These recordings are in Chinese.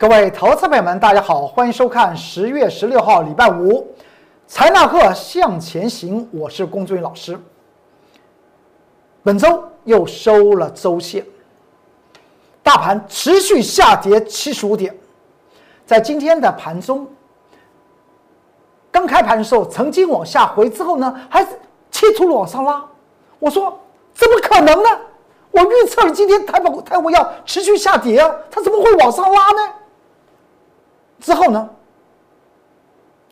各位投资朋友们，大家好，欢迎收看十月十六号礼拜五，财纳克向前行，我是龚俊老师。本周又收了周线，大盘持续下跌七十五点，在今天的盘中，刚开盘的时候曾经往下回，之后呢，还企图往上拉。我说怎么可能呢？我预测了今天台股台股要持续下跌啊，它怎么会往上拉呢？之后呢，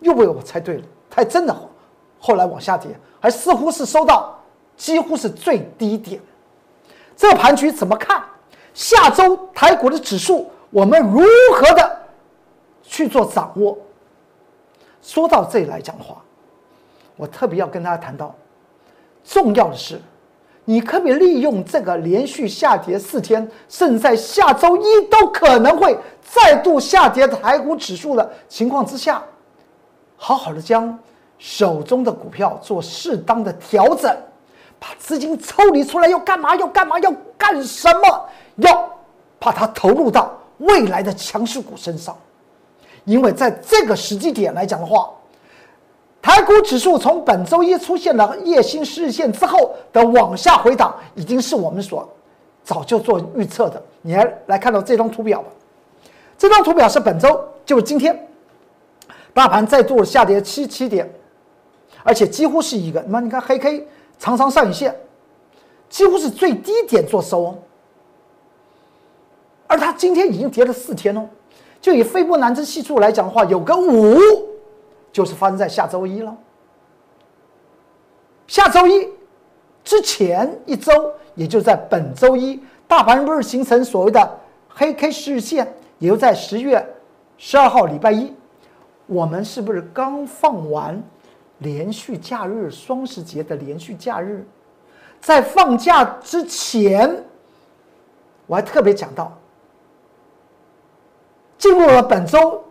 又被我猜对了，它真的后来往下跌，还似乎是收到几乎是最低点。这盘局怎么看？下周台股的指数我们如何的去做掌握？说到这里来讲的话，我特别要跟大家谈到，重要的是。你可不可以利用这个连续下跌四天，甚至在下周一都可能会再度下跌的台股指数的情况之下，好好的将手中的股票做适当的调整，把资金抽离出来，要干嘛？要干嘛？要干什么？要把它投入到未来的强势股身上，因为在这个时机点来讲的话。台股指数从本周一出现了夜星日线之后的往下回档，已经是我们所早就做预测的。你来来看到这张图表吧，这张图表是本周，就是今天，大盘再度下跌七七点，而且几乎是一个，那你看黑 K 长长上影线，几乎是最低点做收。而它今天已经跌了四天哦，就以斐波那契系数来讲的话，有个五。就是发生在下周一了。下周一之前一周，也就在本周一，大盘不是形成所谓的黑 K 十日线，也就在十月十二号礼拜一，我们是不是刚放完连续假日双十节的连续假日？在放假之前，我还特别讲到，进入了本周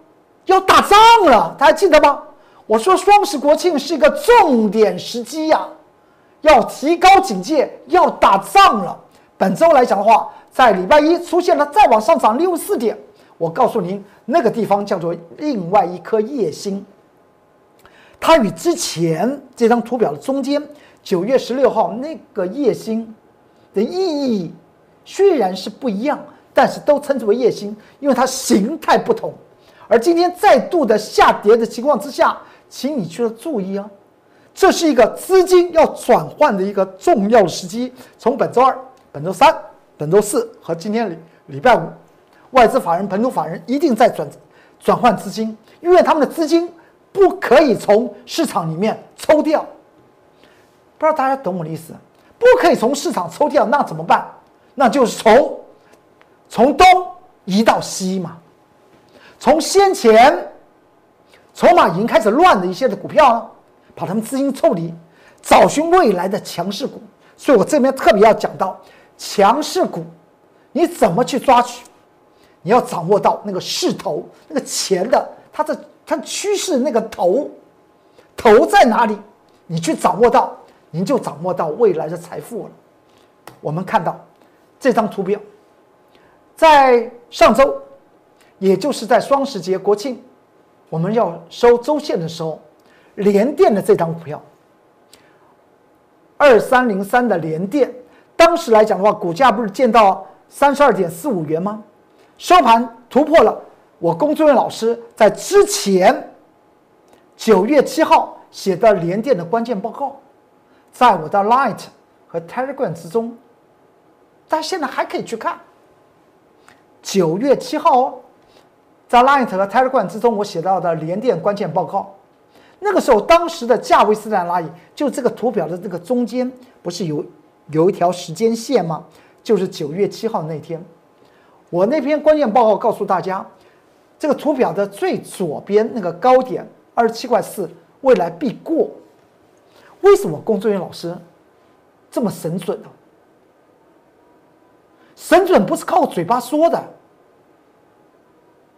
要打仗了，大家记得吗？我说双十国庆是一个重点时机呀，要提高警戒，要打仗了。本周来讲的话，在礼拜一出现了再往上涨六四点，我告诉您，那个地方叫做另外一颗夜星，它与之前这张图表的中间九月十六号那个夜星的意义虽然是不一样，但是都称之为夜星，因为它形态不同。而今天再度的下跌的情况之下。请你去了注意啊，这是一个资金要转换的一个重要时机。从本周二、本周三、本周四和今天礼礼拜五，外资法人、本土法人一定在转转换资金，因为他们的资金不可以从市场里面抽掉。不知道大家懂我的意思？不可以从市场抽掉，那怎么办？那就是从从东移到西嘛，从先前。筹码已经开始乱的一些的股票啊，把他们资金抽离，找寻未来的强势股。所以我这边特别要讲到强势股，你怎么去抓取？你要掌握到那个势头，那个钱的它的它趋势那个头，头在哪里？你去掌握到，您就掌握到未来的财富了。我们看到这张图表，在上周，也就是在双十节国庆。我们要收周线的时候，联电的这张股票，二三零三的联电，当时来讲的话，股价不是见到三十二点四五元吗？收盘突破了我龚作人员老师在之前九月七号写的联电的关键报告，在我的 Light 和 Telegram 之中，但现在还可以去看。九月七号哦。在 Line 和 Telegram 之中，我写到的联电关键报告，那个时候当时的价位是在哪里？就这个图表的这个中间，不是有有一条时间线吗？就是九月七号那天，我那篇关键报告告诉大家，这个图表的最左边那个高点二十七块四，未来必过。为什么工作人员老师这么神准呢？神准不是靠嘴巴说的。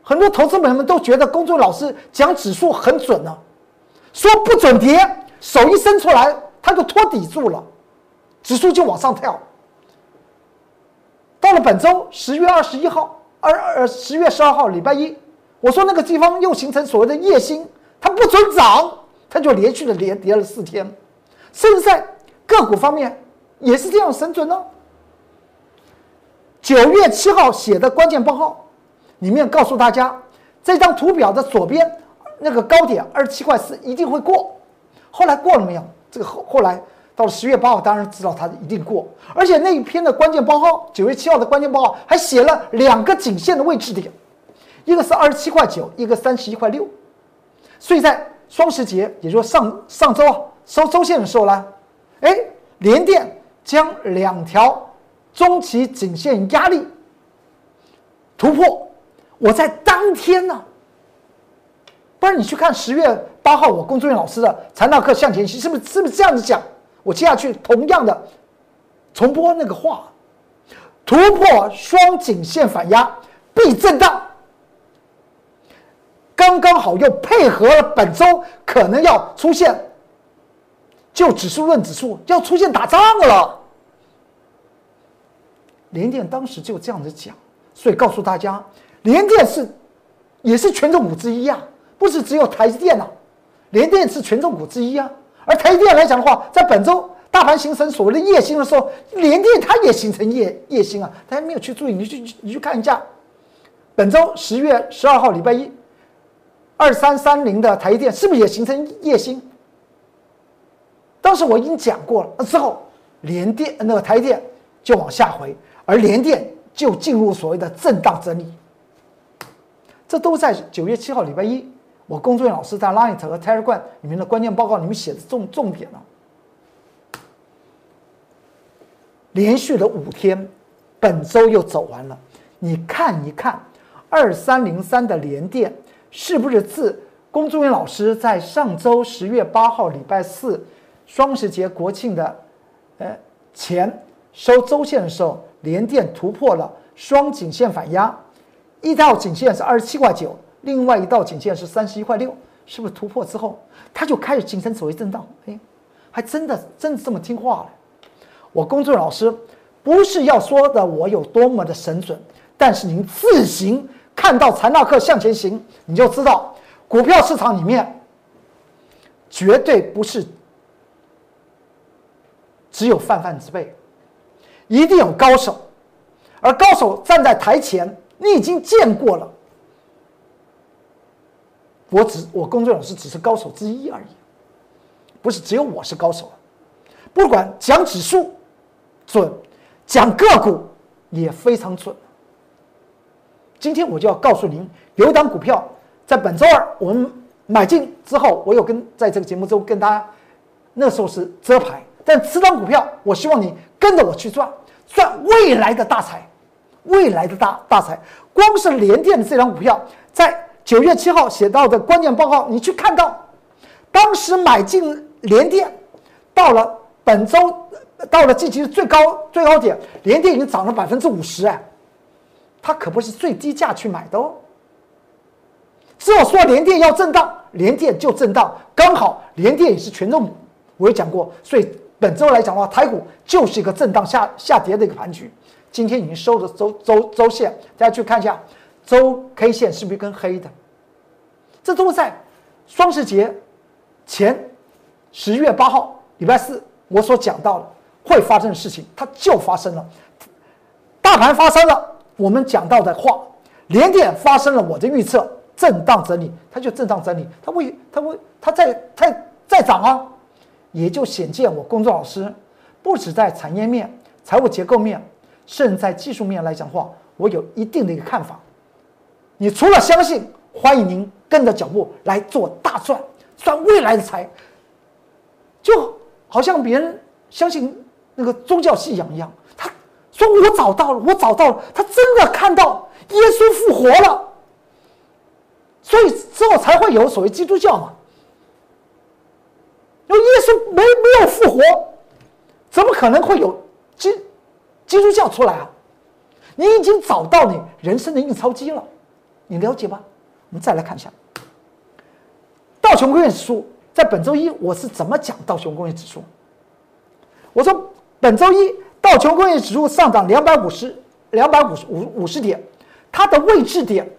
很多投资朋友们都觉得公众老师讲指数很准呢，说不准跌，手一伸出来他就托底住了，指数就往上跳。到了本周十月二十一号，二二十月十二号礼拜一，我说那个地方又形成所谓的夜星，它不准涨，它就连续的连跌了四天，甚至在个股方面也是这样神准呢。九月七号写的关键报告里面告诉大家，这张图表的左边那个高点二十七块四一定会过，后来过了没有？这个后后来到了十月八号，当然知道它一定过，而且那一篇的关键报告，九月七号的关键报告还写了两个颈线的位置点，一个是二十七块九，一个三十一块六，所以在双十节，也就是上上周啊收周线的时候呢，哎，连电将两条。中期颈线压力突破，我在当天呢，不然你去看十月八号我龚作人老师的禅道课向前行，是不是是不是这样子讲？我接下去同样的重播那个话，突破双颈线反压必震荡，刚刚好又配合了本周可能要出现，就指数论指数要出现打仗了。联电当时就这样子讲，所以告诉大家，联电是也是权重股之一啊，不是只有台积电呐，联电是权重股之一啊。而台积电来讲的话，在本周大盘形成所谓的夜星的时候，联电它也形成夜夜星啊。大家没有去注意，你去你去看一下，本周十月十二号礼拜一，二三三零的台积电是不是也形成夜星？当时我已经讲过了，那之后联电那个台电就往下回。而联电就进入所谓的震荡整理，这都在九月七号礼拜一，我工作人员老师在 Line 和 Telegram 里面的关键报告里面写的重重点了。连续的五天，本周又走完了，你看一看二三零三的连电是不是自工作人员老师在上周十月八号礼拜四双十节国庆的呃前收周线的时候。连电突破了双颈线反压，一道颈线是二十七块九，另外一道颈线是三十一块六，是不是突破之后，它就开始形成所谓震荡？哎，还真的真的这么听话了。我工作老师不是要说的我有多么的神准，但是您自行看到财纳克向前行，你就知道股票市场里面绝对不是只有泛泛之辈。一定有高手，而高手站在台前，你已经见过了。我只我工作老师只是高手之一而已，不是只有我是高手。不管讲指数准，讲个股也非常准。今天我就要告诉您，有一档股票在本周二我们买进之后，我有跟在这个节目中跟大家，那时候是遮牌，但此档股票，我希望你。跟着我去赚，赚未来的大财，未来的大大财。光是联电的这张股票，在九月七号写到的关键报告，你去看到，当时买进联电，到了本周，到了近期的最高最高点，联电已经涨了百分之五十哎，它可不是最低价去买的哦。只有说联电要震荡，联电就震荡，刚好联电也是权重股，我也讲过，所以。本周来讲的话，台股就是一个震荡下下跌的一个盘局。今天已经收的周周周线，大家去看一下周 K 线是不是跟黑的？这都在双十节前十月八号礼拜四我所讲到的会发生的事情，它就发生了。大盘发生了，我们讲到的话，连点发生了我的预测，震荡整理，它就震荡整理，它会它会它在它在涨啊。也就显见我工作老师，不止在产业面、财务结构面，甚至在技术面来讲话，我有一定的一个看法。你除了相信，欢迎您跟着脚步来做大赚，赚未来的财。就好像别人相信那个宗教信仰一样，他说我找到了，我找到了，他真的看到耶稣复活了，所以之后才会有所谓基督教嘛。因为耶稣没没有复活，怎么可能会有基基督教出来啊？你已经找到你人生的印钞机了，你了解吧？我们再来看一下道琼工业指数，在本周一我是怎么讲道琼工业指数？我说本周一道琼工业指数上涨两百五十两百五十五五十点，它的位置点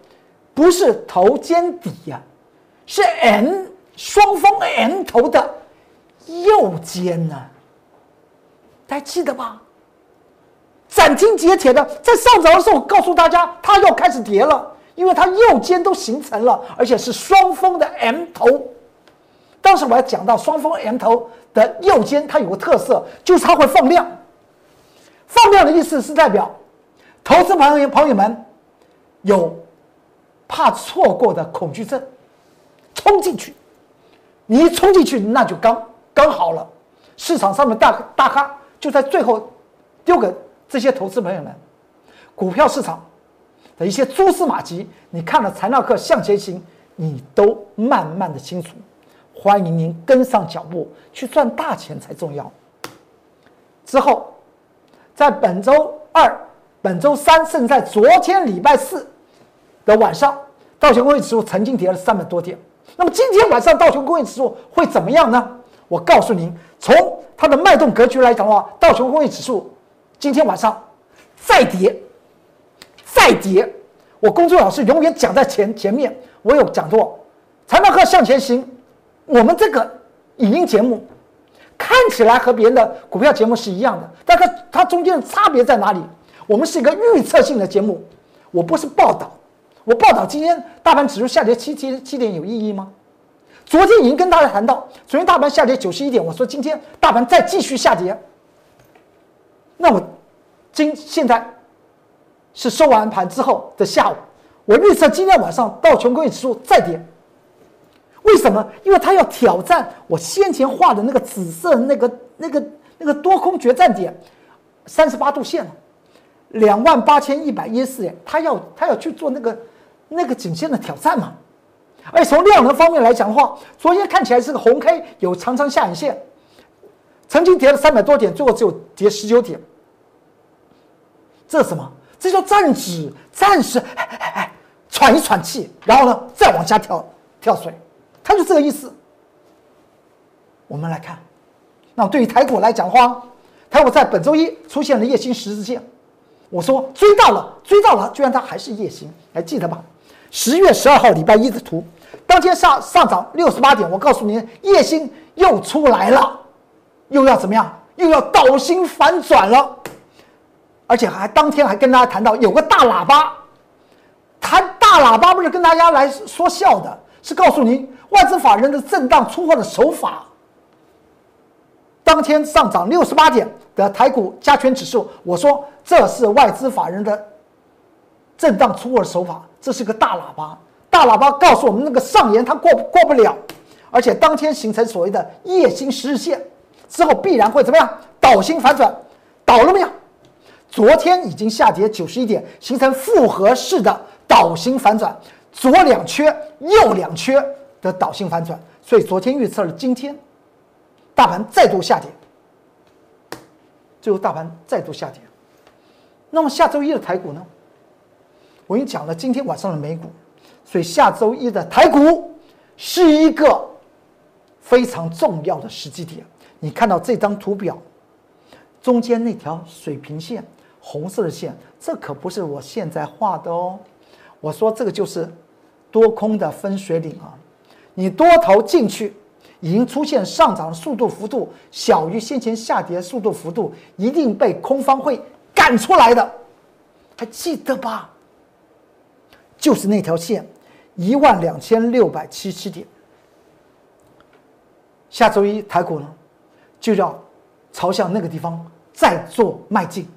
不是头肩底呀，是 M 双峰 M 头的右肩呢，大家记得吧？斩钉截铁的，在上涨的时候告诉大家，它要开始跌了，因为它右肩都形成了，而且是双峰的 M 头。当时我还讲到双峰 M 头的右肩，它有个特色，就是它会放量。放量的意思是代表投资朋友朋友们有怕错过的恐惧症，冲进去，你一冲进去那就刚刚好了，市场上的大大咖就在最后丢给。这些投资朋友们，股票市场的一些蛛丝马迹，你看了财纳课向前行，你都慢慢的清楚。欢迎您跟上脚步，去赚大钱才重要。之后，在本周二、本周三，甚至在昨天礼拜四的晚上，道琼工业指数曾经跌了三百多点。那么今天晚上道琼工业指数会怎么样呢？我告诉您，从它的脉动格局来讲的话，道琼工业指数。今天晚上再跌，再跌，我公众老师永远讲在前前面。我有讲过，财报课向前行。我们这个影音节目看起来和别人的股票节目是一样的，但它它中间的差别在哪里？我们是一个预测性的节目，我不是报道。我报道今天大盘指数下跌七七七点有意义吗？昨天已经跟大家谈到，昨天大盘下跌九十一点，我说今天大盘再继续下跌。那我今现在是收完盘之后的下午，我预测今天晚上道琼工业指数再跌。为什么？因为它要挑战我先前画的那个紫色那个那个那个多空决战点，三十八度线两万八千一百一十四点，它要它要去做那个那个颈线的挑战嘛。而从量能方面来讲的话，昨天看起来是个红 K，有长长下影线，曾经跌了三百多点，最后只有跌十九点。这是什么？这叫站止，暂时喘一喘气，然后呢，再往下跳跳水，它就这个意思。我们来看，那对于台股来讲的话，台股在本周一出现了夜星十字线，我说追到了，追到了，居然它还是夜星，还记得吧？十月十二号礼拜一的图，当天上上涨六十八点，我告诉您，夜星又出来了，又要怎么样？又要倒星反转了。而且还当天还跟大家谈到有个大喇叭，谈大喇叭不是跟大家来说笑的，是告诉您外资法人的震荡出货的手法。当天上涨六十八点的台股加权指数，我说这是外资法人的震荡出货的手法，这是个大喇叭，大喇叭告诉我们那个上沿它过过不了，而且当天形成所谓的夜星十日线之后必然会怎么样倒星反转，倒了没有？昨天已经下跌九十一点，形成复合式的倒型反转，左两缺，右两缺的倒型反转，所以昨天预测了今天大盘再度下跌，最后大盘再度下跌。那么下周一的台股呢？我已经讲了今天晚上的美股，所以下周一的台股是一个非常重要的时机点。你看到这张图表中间那条水平线。红色的线，这可不是我现在画的哦。我说这个就是多空的分水岭啊。你多头进去，已经出现上涨速度幅度小于先前下跌速度幅度，一定被空方会赶出来的，还记得吧？就是那条线，一万两千六百七十点。下周一台股呢，就要朝向那个地方再做迈进。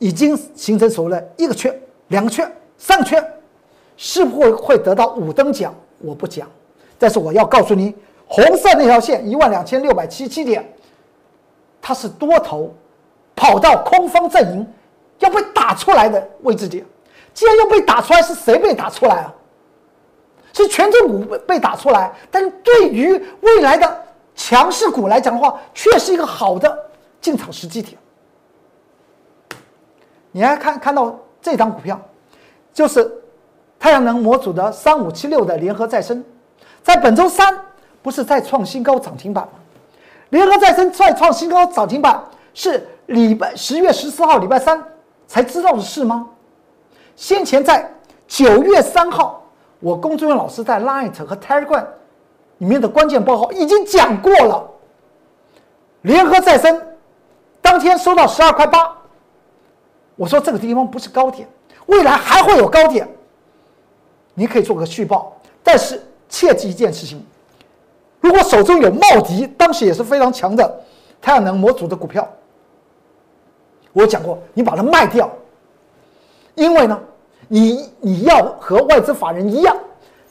已经形成所谓的一个圈、两个圈、三个圈，是不会会得到五等奖？我不讲，但是我要告诉你，红色那条线一万两千六百七十七点，它是多头跑到空方阵营要被打出来的位置点。既然要被打出来，是谁被打出来啊？是权重股被打出来，但是对于未来的强势股来讲的话，却是一个好的进场时机点。你还看看到这张股票，就是太阳能模组的三五七六的联合再生，在本周三不是再创新高涨停板吗？联合再生再创新高涨停板是礼拜十月十四号礼拜三才知道的事吗？先前在九月三号，我龚志远老师在 Light 和 Telegram 里面的关键报告已经讲过了。联合再生当天收到十二块八，我说这个地方不是高点，未来还会有高点，你可以做个续报，但是切记一件事情：如果手中有茂迪，当时也是非常强的太阳能模组的股票，我讲过，你把它卖掉，因为呢。你你要和外资法人一样，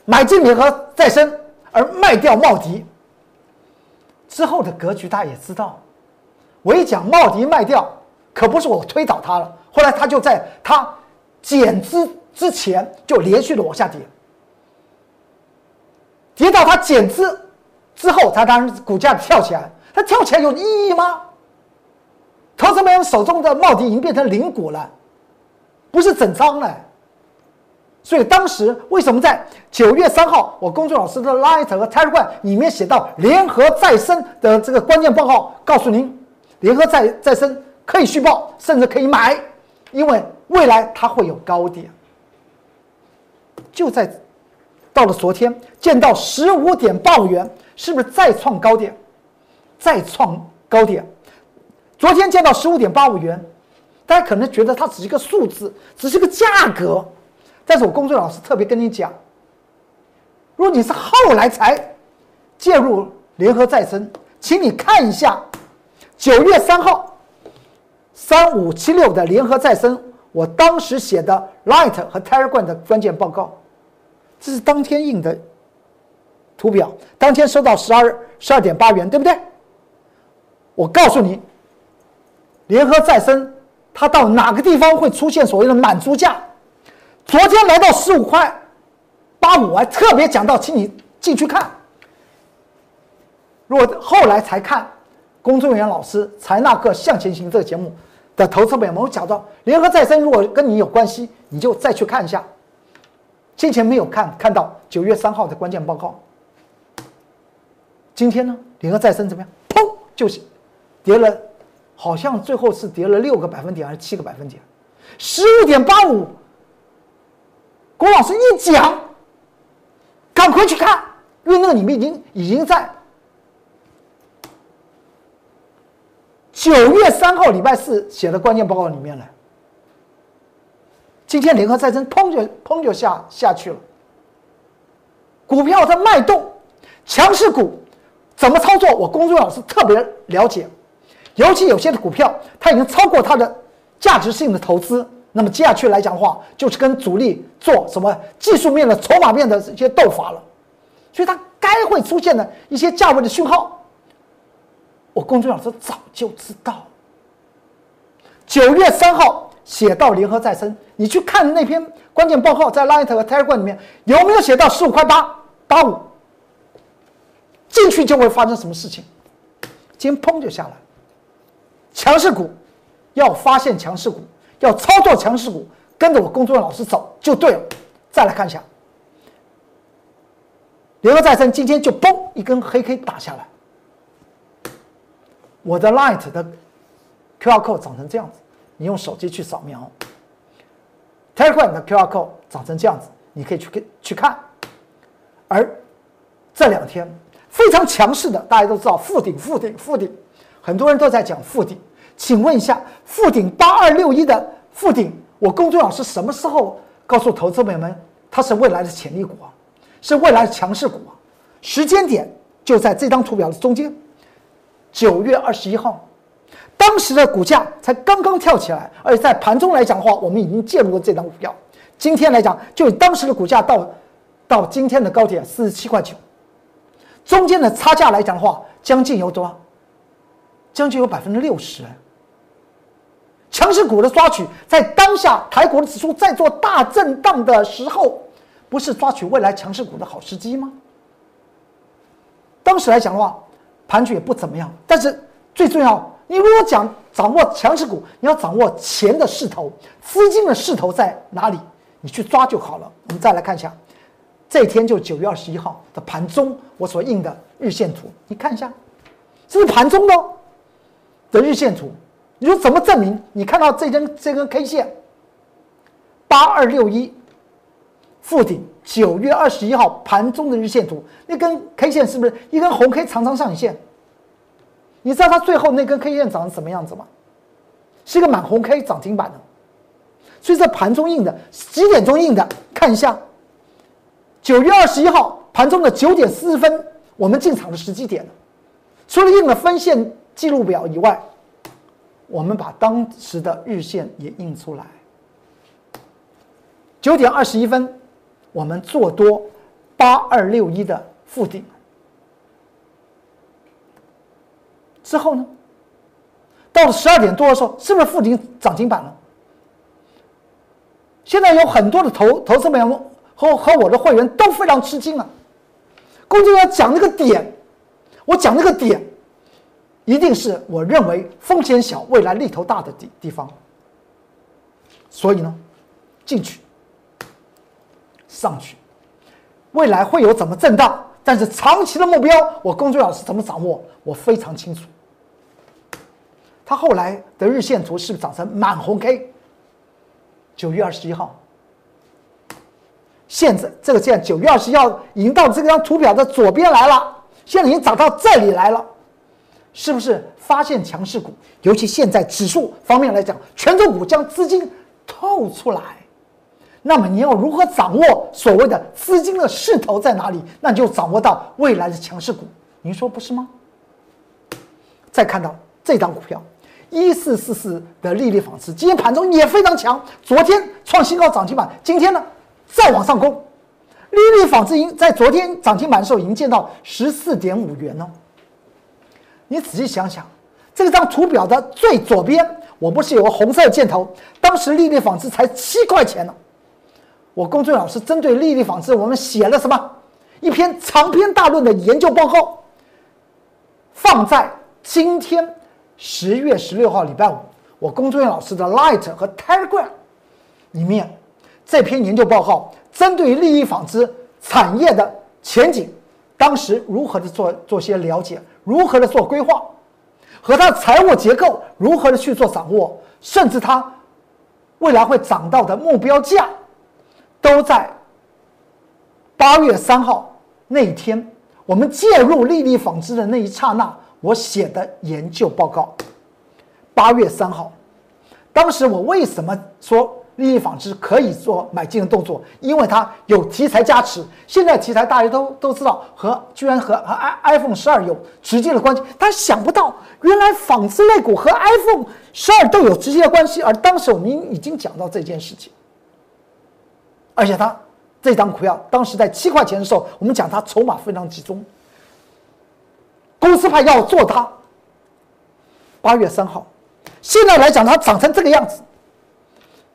买进联合再生，而卖掉茂迪。之后的格局大家也知道，我一讲茂迪卖掉，可不是我推倒它了，后来它就在它减资之前就连续的往下跌，跌到它减资之后，它当然股价跳起来，它跳起来有意义吗？投资们手中的茂迪已经变成零股了，不是整仓了。所以当时为什么在九月三号，我公作老师的 Light 和 Telegram 里面写到联合再生的这个关键报告，告诉您，联合再再生可以续报，甚至可以买，因为未来它会有高点。就在到了昨天，见到十五点八五元，是不是再创高点？再创高点。昨天见到十五点八五元，大家可能觉得它只是一个数字，只是个价格。但是我工作老师特别跟你讲，如果你是后来才介入联合再生，请你看一下九月三号三五七六的联合再生，我当时写的 Light 和 Telegram 的关键报告，这是当天印的图表，当天收到十二十二点八元，对不对？我告诉你，联合再生它到哪个地方会出现所谓的满足价？昨天来到十五块八五，我还特别讲到，请你进去看。如果后来才看工作人员老师《才那个向前行》这个节目的投资本，我讲到联合再生，如果跟你有关系，你就再去看一下。先前没有看，看到九月三号的关键报告。今天呢，联合再生怎么样？砰，就是跌了，好像最后是跌了六个百分点还是七个百分点？十五点八五。郭老师一讲，赶快去看，因为那个里面已经已经在九月三号礼拜四写的关键报告里面呢。今天联合再生砰就砰就下下去了，股票在脉动，强势股怎么操作？我公众老师特别了解，尤其有些的股票它已经超过它的价值性的投资。那么接下去来讲的话，就是跟主力做什么技术面的、筹码面的这些斗法了，所以它该会出现的一些价位的讯号，我公众老师早就知道。九月三号写到联合再生，你去看那篇关键报告，在 Light 和 Telegram 里面有没有写到十五块八八五？进去就会发生什么事情？今天砰就下来，强势股要发现强势股。要操作强势股，跟着我工作老师走就对了。再来看一下，联合再生今天就嘣一根黑 K 打下来。我的 Light 的 QR code 长成这样子，你用手机去扫描。Telegram 的 QR code 长成这样子，你可以去去看。而这两天非常强势的，大家都知道负顶、负顶、负顶，很多人都在讲负顶。请问一下，富鼎八二六一的富鼎，我龚俊老师什么时候告诉投资朋友们，它是未来的潜力股啊，是未来的强势股啊？时间点就在这张图表的中间，九月二十一号，当时的股价才刚刚跳起来，而且在盘中来讲的话，我们已经介入了这张股票。今天来讲，就以当时的股价到到今天的高点四十七块九，中间的差价来讲的话，将近有多少？将近有百分之六十。强势股的抓取，在当下台股的指数在做大震荡的时候，不是抓取未来强势股的好时机吗？当时来讲的话，盘局也不怎么样。但是最重要，你如果讲掌握强势股，你要掌握钱的势头，资金的势头在哪里，你去抓就好了。我们再来看一下，这一天就九月二十一号的盘中，我所印的日线图，你看一下，这是盘中的的日线图。你说怎么证明？你看到这根这根 K 线，八二六一，附顶九月二十一号盘中的日线图，那根 K 线是不是一根红 K 长长上影线？你知道它最后那根 K 线长成什么样子吗？是一个满红 K 涨停板的。所以在盘中印的几点钟印的？看一下，九月二十一号盘中的九点四十分，我们进场的时机点。除了印了分线记录表以外，我们把当时的日线也印出来。九点二十一分，我们做多八二六一的附顶。之后呢，到了十二点多的时候，是不是附顶涨停板了？现在有很多的投投资朋友和和我的会员都非常吃惊啊！公众要讲那个点，我讲那个点，一定是我认为风险小、未来利头大的地地方。所以呢，进去上去，未来会有怎么震荡，但是长期的目标，我公众老师怎么掌握，我非常清楚。他后来的日线图是不是长成满红 K？九月二十一号，现在这个线九月二十一号已经到这张图表的左边来了，现在已经涨到这里来了，是不是发现强势股？尤其现在指数方面来讲，权重股将资金透出来，那么你要如何掌握所谓的资金的势头在哪里？那就掌握到未来的强势股，您说不是吗？再看到这张股票。一四四四的利率纺织今天盘中也非常强，昨天创新高涨停板，今天呢再往上攻。利率纺织经在昨天涨停板的时候已经见到十四点五元了。你仔细想想，这张图表的最左边，我不是有个红色箭头？当时利率纺织才七块钱呢。我公孙老师针对利率纺织，我们写了什么？一篇长篇大论的研究报告，放在今天。十月十六号礼拜五，我工作人员老师的 Light 和 Telegram 里面这篇研究报告，针对利益纺织产业的前景，当时如何的做做些了解，如何的做规划，和它财务结构如何的去做掌握，甚至它未来会涨到的目标价，都在八月三号那一天，我们介入利率纺织的那一刹那。我写的研究报告，八月三号，当时我为什么说利益纺织可以做买进的动作？因为它有题材加持。现在题材大家都都知道，和居然和和 i iPhone 十二有直接的关系。他想不到，原来纺织类股和 iPhone 十二都有直接的关系。而当时我们已经讲到这件事情，而且它这张股票当时在七块钱的时候，我们讲它筹码非常集中。公司派要做它。八月三号，现在来讲它长成这个样子，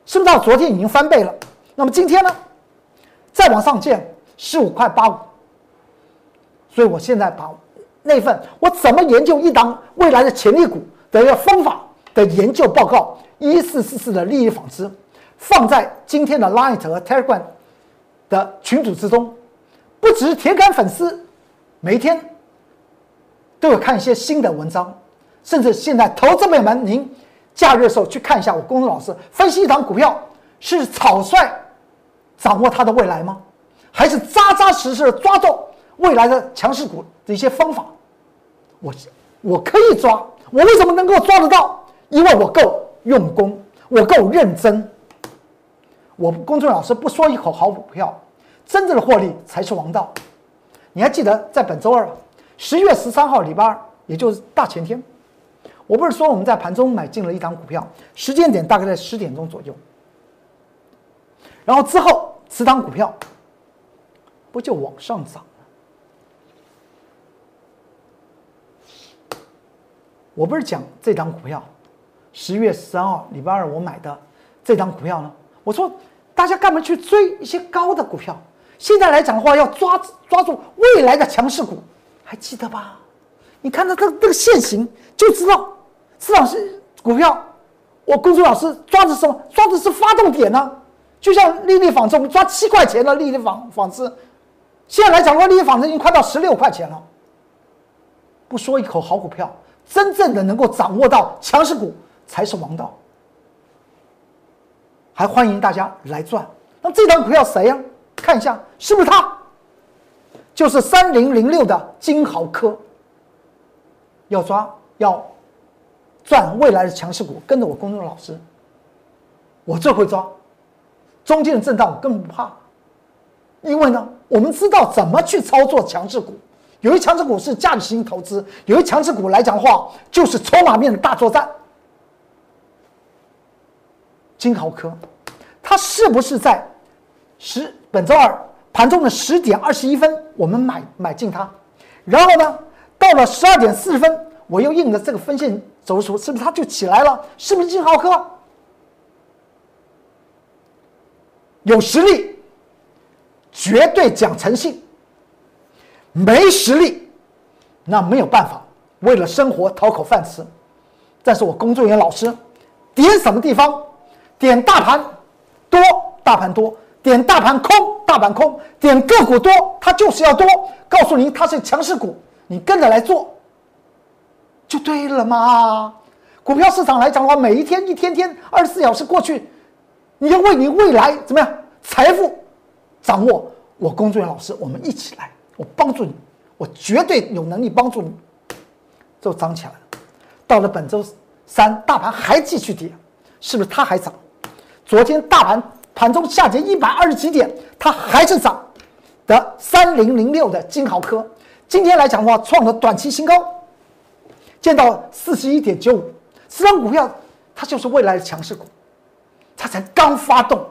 是不是到昨天已经翻倍了？那么今天呢，再往上见十五块八五。所以我现在把那份我怎么研究一档未来的潜力股的一个方法的研究报告一四四四的利益纺织，放在今天的 Light 和 Telegram 的群组之中，不只是铁杆粉丝，每天。都有看一些新的文章，甚至现在投资美们，您假日的时候去看一下我公众老师分析一档股票，是草率掌握它的未来吗？还是扎扎实实的抓住未来的强势股的一些方法？我我可以抓，我为什么能够抓得到？因为我够用功，我够认真。我公众老师不说一口好股票，真正的获利才是王道。你还记得在本周二？十月十三号，礼拜二，也就是大前天，我不是说我们在盘中买进了一档股票，时间点大概在十点钟左右。然后之后，此档股票不就往上涨了？我不是讲这档股票，十月十三号，礼拜二我买的这档股票呢？我说大家干嘛去追一些高的股票？现在来讲的话，要抓抓住未来的强势股。还记得吧？你看到这这个线型就知道，市场是股票。我公孙老师抓的是什么？抓的是发动点呢？就像丽丽纺织，我们抓七块钱的丽丽纺纺织，现在来讲的话，丽丽纺织已经快到十六块钱了。不说一口好股票，真正的能够掌握到强势股才是王道。还欢迎大家来赚。那这张股票谁呀？看一下是不是它？就是三零零六的金豪科。要抓要赚未来的强势股，跟着我公众老师，我最会抓。中间的震荡我根本不怕，因为呢，我们知道怎么去操作强势股。有些强势股是价值型投资，有些强势股来讲的话，就是筹码面的大作战。金豪科，它是不是在十本周二盘中的十点二十一分，我们买买进它，然后呢，到了十二点四十分，我又应了这个分线走出，是不是它就起来了？是不是金豪科有实力？绝对讲诚信，没实力，那没有办法，为了生活讨口饭吃。但是我工作人员老师点什么地方？点大盘多，大盘多；点大盘空，大盘空；点个股多，它就是要多。告诉您，它是强势股，你跟着来做，就对了嘛。股票市场来讲的话，每一天、一天天、二十四小时过去，你要为你未来怎么样财富掌握？我工作人员老师，我们一起来，我帮助你，我绝对有能力帮助你，就涨起来了。到了本周三，大盘还继续跌，是不是它还涨？昨天大盘盘中下跌一百二十几点，它还是涨的三零零六的金豪科，今天来讲的话，创了短期新高，见到四十一点九五，这张股票它就是未来的强势股，它才刚发动，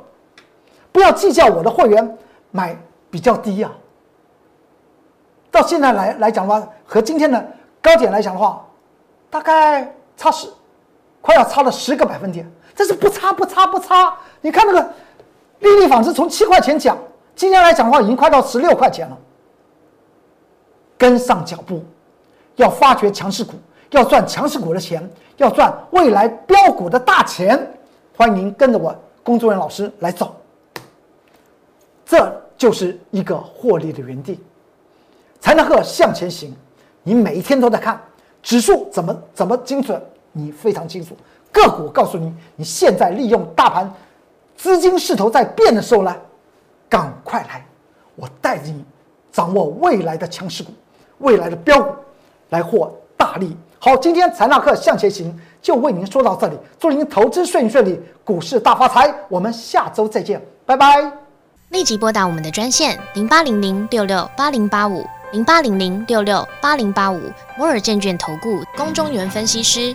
不要计较我的会员买比较低呀。到现在来来讲的话，和今天的高点来讲的话，大概差十，快要差了十个百分点。这是不差不差不差，你看那个利率纺织从七块钱讲，今天来讲的话已经快到十六块钱了。跟上脚步，要发掘强势股，要赚强势股的钱，要赚未来标股的大钱。欢迎您跟着我工作人员老师来走，这就是一个获利的原地。才能够向前行，你每一天都在看指数怎么怎么精准，你非常清楚。个股告诉你，你现在利用大盘资金势头在变的时候呢，赶快来，我带着你掌握未来的强势股，未来的标股，来获大利。好，今天财纳克向前行就为您说到这里，祝您投资顺顺利，股市大发财。我们下周再见，拜拜。立即拨打我们的专线零八零零六六八零八五零八零零六六八零八五摩尔证券投顾龚中原分析师。